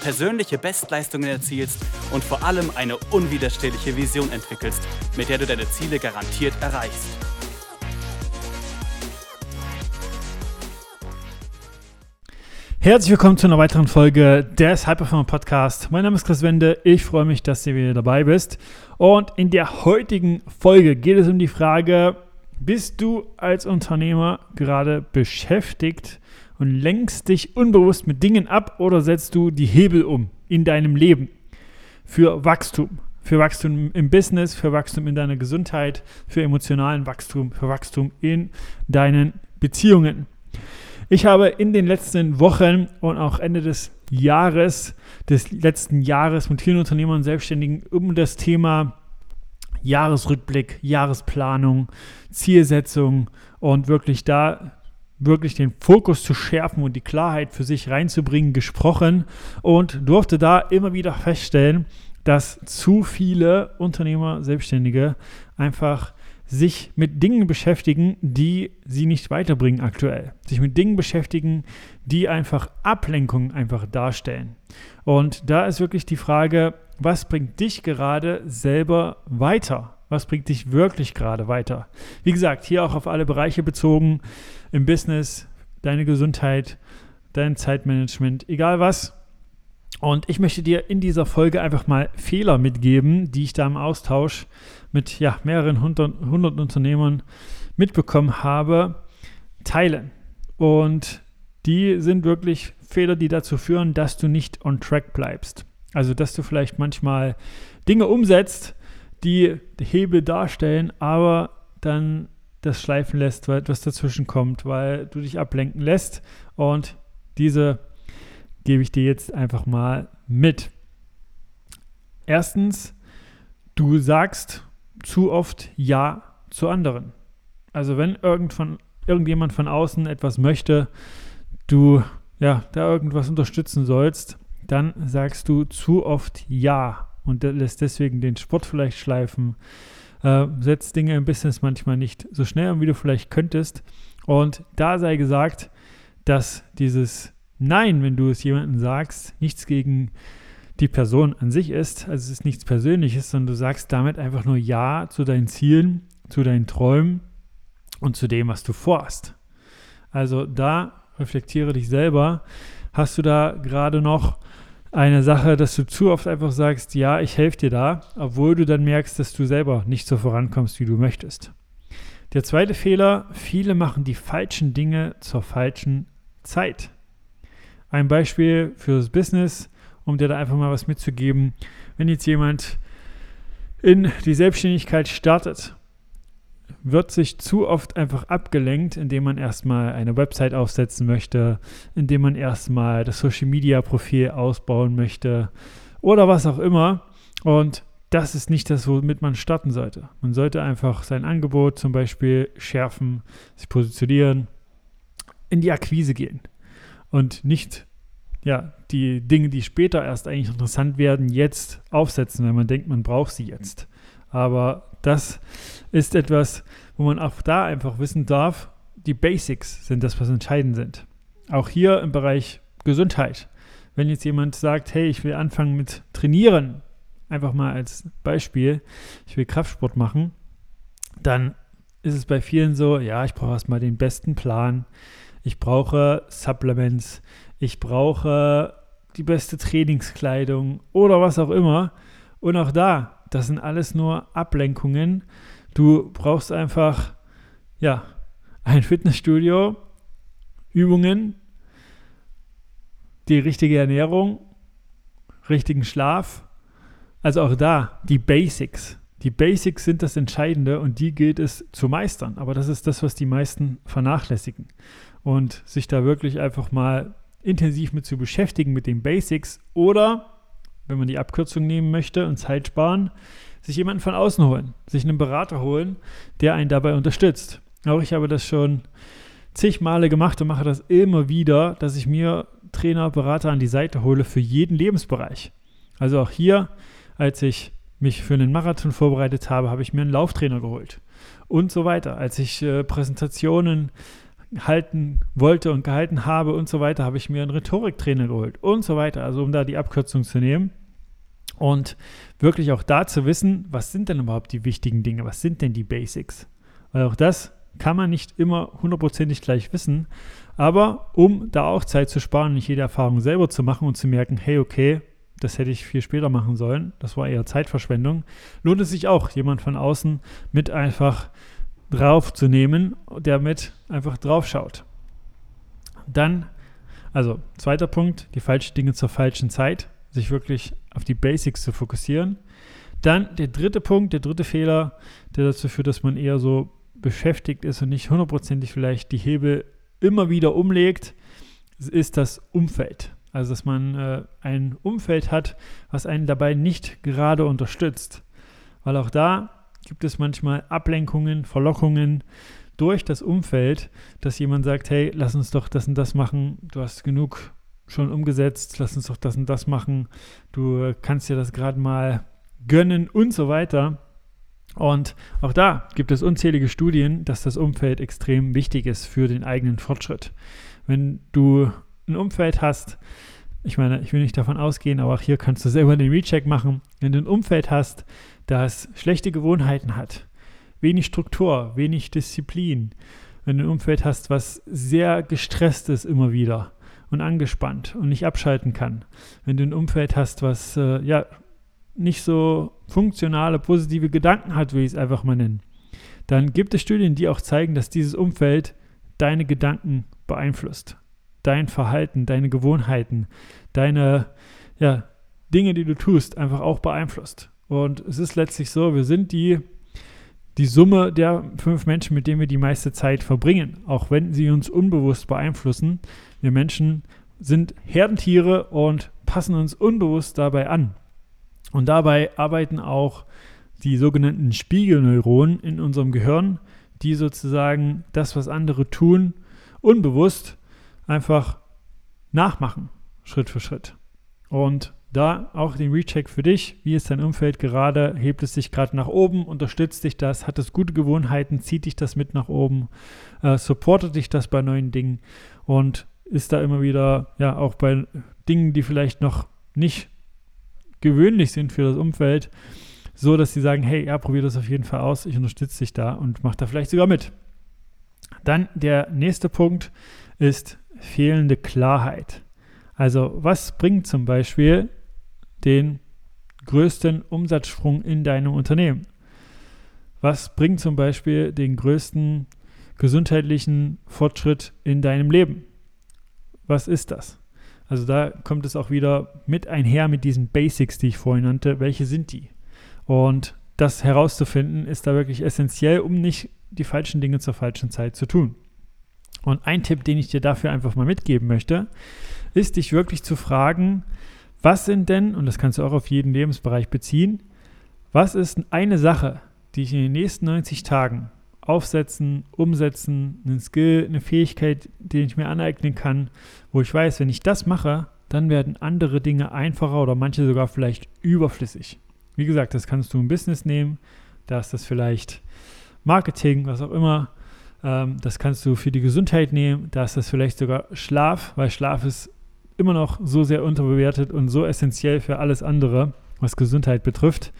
persönliche Bestleistungen erzielst und vor allem eine unwiderstehliche Vision entwickelst, mit der du deine Ziele garantiert erreichst. Herzlich willkommen zu einer weiteren Folge des Hyperformer Podcast. Mein Name ist Chris Wende. Ich freue mich, dass du wieder dabei bist. Und in der heutigen Folge geht es um die Frage, bist du als Unternehmer gerade beschäftigt und lenkst dich unbewusst mit Dingen ab oder setzt du die Hebel um in deinem Leben für Wachstum. Für Wachstum im Business, für Wachstum in deiner Gesundheit, für emotionalen Wachstum, für Wachstum in deinen Beziehungen. Ich habe in den letzten Wochen und auch Ende des Jahres, des letzten Jahres mit vielen Unternehmern und Selbstständigen um das Thema Jahresrückblick, Jahresplanung, Zielsetzung und wirklich da wirklich den Fokus zu schärfen und die Klarheit für sich reinzubringen, gesprochen und durfte da immer wieder feststellen, dass zu viele Unternehmer, Selbstständige einfach sich mit Dingen beschäftigen, die sie nicht weiterbringen aktuell. Sich mit Dingen beschäftigen, die einfach Ablenkung einfach darstellen. Und da ist wirklich die Frage, was bringt dich gerade selber weiter? Was bringt dich wirklich gerade weiter? Wie gesagt, hier auch auf alle Bereiche bezogen, im Business, deine Gesundheit, dein Zeitmanagement, egal was. Und ich möchte dir in dieser Folge einfach mal Fehler mitgeben, die ich da im Austausch mit ja, mehreren hundert, hundert Unternehmern mitbekommen habe, teilen. Und die sind wirklich Fehler, die dazu führen, dass du nicht on track bleibst. Also, dass du vielleicht manchmal Dinge umsetzt, die Hebel darstellen, aber dann das schleifen lässt, weil etwas dazwischen kommt, weil du dich ablenken lässt. Und diese gebe ich dir jetzt einfach mal mit. Erstens, du sagst zu oft Ja zu anderen. Also wenn irgend von, irgendjemand von außen etwas möchte, du ja, da irgendwas unterstützen sollst, dann sagst du zu oft Ja und lässt deswegen den Sport vielleicht schleifen, äh, setzt Dinge im Business manchmal nicht so schnell um, wie du vielleicht könntest. Und da sei gesagt, dass dieses Nein, wenn du es jemandem sagst, nichts gegen die Person an sich ist, also es ist nichts Persönliches, sondern du sagst damit einfach nur Ja zu deinen Zielen, zu deinen Träumen und zu dem, was du vorhast. Also da reflektiere dich selber. Hast du da gerade noch eine Sache, dass du zu oft einfach sagst, ja, ich helfe dir da, obwohl du dann merkst, dass du selber nicht so vorankommst, wie du möchtest. Der zweite Fehler, viele machen die falschen Dinge zur falschen Zeit. Ein Beispiel fürs Business, um dir da einfach mal was mitzugeben. Wenn jetzt jemand in die Selbstständigkeit startet wird sich zu oft einfach abgelenkt, indem man erstmal eine Website aufsetzen möchte, indem man erstmal das Social Media Profil ausbauen möchte oder was auch immer. Und das ist nicht das, womit man starten sollte. Man sollte einfach sein Angebot zum Beispiel schärfen, sich positionieren, in die Akquise gehen und nicht ja, die Dinge, die später erst eigentlich interessant werden, jetzt aufsetzen, wenn man denkt, man braucht sie jetzt. Aber das ist etwas, wo man auch da einfach wissen darf, die Basics sind das, was entscheidend sind. Auch hier im Bereich Gesundheit. Wenn jetzt jemand sagt, hey, ich will anfangen mit Trainieren, einfach mal als Beispiel, ich will Kraftsport machen, dann ist es bei vielen so, ja, ich brauche erstmal den besten Plan, ich brauche Supplements, ich brauche die beste Trainingskleidung oder was auch immer. Und auch da das sind alles nur Ablenkungen. Du brauchst einfach, ja, ein Fitnessstudio, Übungen, die richtige Ernährung, richtigen Schlaf. Also auch da die Basics. Die Basics sind das Entscheidende und die gilt es zu meistern. Aber das ist das, was die meisten vernachlässigen. Und sich da wirklich einfach mal intensiv mit zu beschäftigen mit den Basics oder wenn man die Abkürzung nehmen möchte und Zeit sparen, sich jemanden von außen holen, sich einen Berater holen, der einen dabei unterstützt. Auch ich habe das schon zig Male gemacht und mache das immer wieder, dass ich mir Trainer, Berater an die Seite hole für jeden Lebensbereich. Also auch hier, als ich mich für einen Marathon vorbereitet habe, habe ich mir einen Lauftrainer geholt und so weiter. Als ich äh, Präsentationen halten wollte und gehalten habe und so weiter, habe ich mir einen Rhetoriktrainer geholt und so weiter. Also um da die Abkürzung zu nehmen und wirklich auch da zu wissen, was sind denn überhaupt die wichtigen Dinge, was sind denn die Basics. Weil auch das kann man nicht immer hundertprozentig gleich wissen, aber um da auch Zeit zu sparen, nicht jede Erfahrung selber zu machen und zu merken, hey, okay, das hätte ich viel später machen sollen, das war eher Zeitverschwendung, lohnt es sich auch, jemand von außen mit einfach drauf zu nehmen, der mit einfach drauf schaut. Dann, also zweiter Punkt, die falschen Dinge zur falschen Zeit, sich wirklich auf die Basics zu fokussieren. Dann der dritte Punkt, der dritte Fehler, der dazu führt, dass man eher so beschäftigt ist und nicht hundertprozentig vielleicht die Hebel immer wieder umlegt, ist das Umfeld. Also, dass man äh, ein Umfeld hat, was einen dabei nicht gerade unterstützt. Weil auch da gibt es manchmal Ablenkungen, Verlockungen durch das Umfeld, dass jemand sagt, hey, lass uns doch das und das machen, du hast genug schon umgesetzt, lass uns doch das und das machen, du kannst dir das gerade mal gönnen und so weiter. Und auch da gibt es unzählige Studien, dass das Umfeld extrem wichtig ist für den eigenen Fortschritt. Wenn du ein Umfeld hast, ich meine, ich will nicht davon ausgehen, aber auch hier kannst du selber den Recheck machen. Wenn du ein Umfeld hast, das schlechte Gewohnheiten hat, wenig Struktur, wenig Disziplin, wenn du ein Umfeld hast, was sehr gestresst ist immer wieder und angespannt und nicht abschalten kann, wenn du ein Umfeld hast, was äh, ja nicht so funktionale, positive Gedanken hat, wie ich es einfach mal nennen, dann gibt es Studien, die auch zeigen, dass dieses Umfeld deine Gedanken beeinflusst. Dein Verhalten, deine Gewohnheiten, deine ja, Dinge, die du tust, einfach auch beeinflusst. Und es ist letztlich so, wir sind die, die Summe der fünf Menschen, mit denen wir die meiste Zeit verbringen, auch wenn sie uns unbewusst beeinflussen. Wir Menschen sind Herdentiere und passen uns unbewusst dabei an. Und dabei arbeiten auch die sogenannten Spiegelneuronen in unserem Gehirn, die sozusagen das, was andere tun, unbewusst einfach nachmachen, Schritt für Schritt. Und da auch den Recheck für dich. Wie ist dein Umfeld gerade? Hebt es sich gerade nach oben? Unterstützt dich das? Hat es gute Gewohnheiten? Zieht dich das mit nach oben? Äh, supportet dich das bei neuen Dingen? Und ist da immer wieder, ja, auch bei Dingen, die vielleicht noch nicht gewöhnlich sind für das Umfeld, so dass sie sagen, hey, ja, probier das auf jeden Fall aus, ich unterstütze dich da und mach da vielleicht sogar mit. Dann der nächste Punkt ist fehlende Klarheit. Also was bringt zum Beispiel den größten Umsatzsprung in deinem Unternehmen? Was bringt zum Beispiel den größten gesundheitlichen Fortschritt in deinem Leben? Was ist das? Also da kommt es auch wieder mit einher mit diesen Basics, die ich vorhin nannte. Welche sind die? Und das herauszufinden ist da wirklich essentiell, um nicht die falschen Dinge zur falschen Zeit zu tun. Und ein Tipp, den ich dir dafür einfach mal mitgeben möchte, ist dich wirklich zu fragen, was sind denn, und das kannst du auch auf jeden Lebensbereich beziehen, was ist eine Sache, die ich in den nächsten 90 Tagen aufsetzen, umsetzen, einen Skill, eine Fähigkeit, die ich mir aneignen kann, wo ich weiß, wenn ich das mache, dann werden andere Dinge einfacher oder manche sogar vielleicht überflüssig. Wie gesagt, das kannst du im Business nehmen, da ist das vielleicht Marketing, was auch immer. Ähm, das kannst du für die Gesundheit nehmen, da ist das vielleicht sogar Schlaf, weil Schlaf ist immer noch so sehr unterbewertet und so essentiell für alles andere, was Gesundheit betrifft.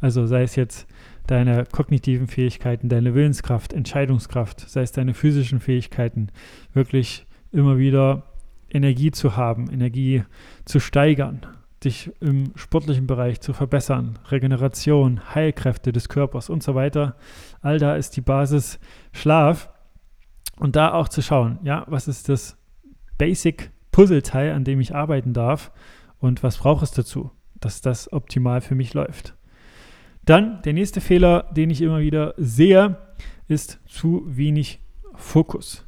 Also sei es jetzt deine kognitiven Fähigkeiten, deine Willenskraft, Entscheidungskraft, sei es deine physischen Fähigkeiten, wirklich immer wieder Energie zu haben, Energie zu steigern, dich im sportlichen Bereich zu verbessern, Regeneration, Heilkräfte des Körpers und so weiter. All da ist die Basis Schlaf. Und da auch zu schauen, ja, was ist das Basic Puzzleteil, an dem ich arbeiten darf und was braucht es dazu, dass das optimal für mich läuft. Dann der nächste Fehler, den ich immer wieder sehe, ist zu wenig Fokus.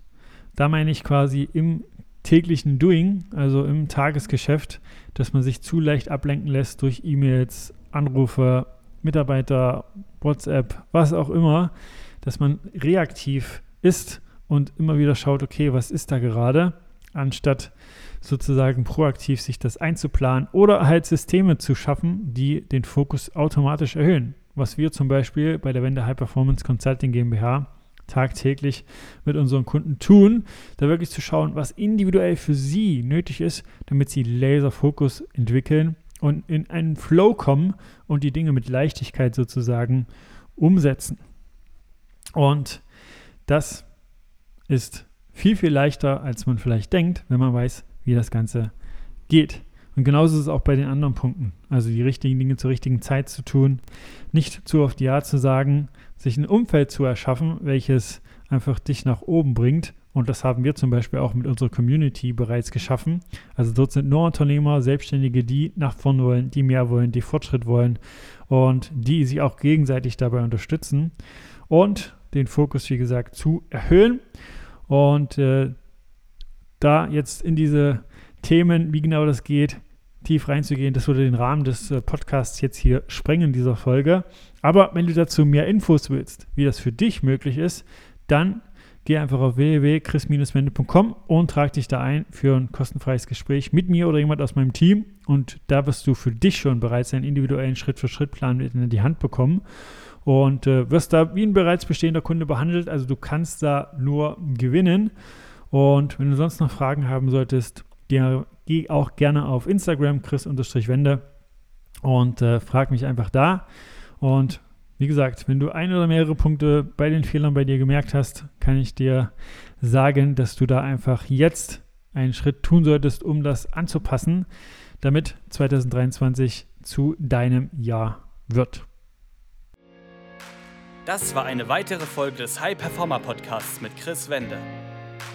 Da meine ich quasi im täglichen Doing, also im Tagesgeschäft, dass man sich zu leicht ablenken lässt durch E-Mails, Anrufe, Mitarbeiter, WhatsApp, was auch immer, dass man reaktiv ist und immer wieder schaut, okay, was ist da gerade, anstatt sozusagen proaktiv sich das einzuplanen oder halt Systeme zu schaffen, die den Fokus automatisch erhöhen. Was wir zum Beispiel bei der Wende High Performance Consulting GmbH tagtäglich mit unseren Kunden tun, da wirklich zu schauen, was individuell für sie nötig ist, damit sie Laserfokus entwickeln und in einen Flow kommen und die Dinge mit Leichtigkeit sozusagen umsetzen. Und das ist viel, viel leichter, als man vielleicht denkt, wenn man weiß, wie das Ganze geht. Und genauso ist es auch bei den anderen Punkten. Also die richtigen Dinge zur richtigen Zeit zu tun, nicht zu oft Ja zu sagen, sich ein Umfeld zu erschaffen, welches einfach dich nach oben bringt. Und das haben wir zum Beispiel auch mit unserer Community bereits geschaffen. Also dort sind nur Unternehmer, Selbstständige, die nach vorn wollen, die mehr wollen, die Fortschritt wollen und die sich auch gegenseitig dabei unterstützen. Und den Fokus, wie gesagt, zu erhöhen. Und äh, da jetzt in diese Themen, wie genau das geht, tief reinzugehen, das würde den Rahmen des äh, Podcasts jetzt hier sprengen, dieser Folge. Aber wenn du dazu mehr Infos willst, wie das für dich möglich ist, dann geh einfach auf www.chris-wende.com und trag dich da ein für ein kostenfreies Gespräch mit mir oder jemand aus meinem Team. Und da wirst du für dich schon bereits einen individuellen Schritt-für-Schritt-Plan in die Hand bekommen und äh, wirst da wie ein bereits bestehender Kunde behandelt. Also du kannst da nur gewinnen. Und wenn du sonst noch Fragen haben solltest, geh auch gerne auf Instagram, chris-wende und äh, frag mich einfach da. Und wie gesagt, wenn du ein oder mehrere Punkte bei den Fehlern bei dir gemerkt hast, kann ich dir sagen, dass du da einfach jetzt einen Schritt tun solltest, um das anzupassen, damit 2023 zu deinem Jahr wird. Das war eine weitere Folge des High Performer Podcasts mit Chris Wende.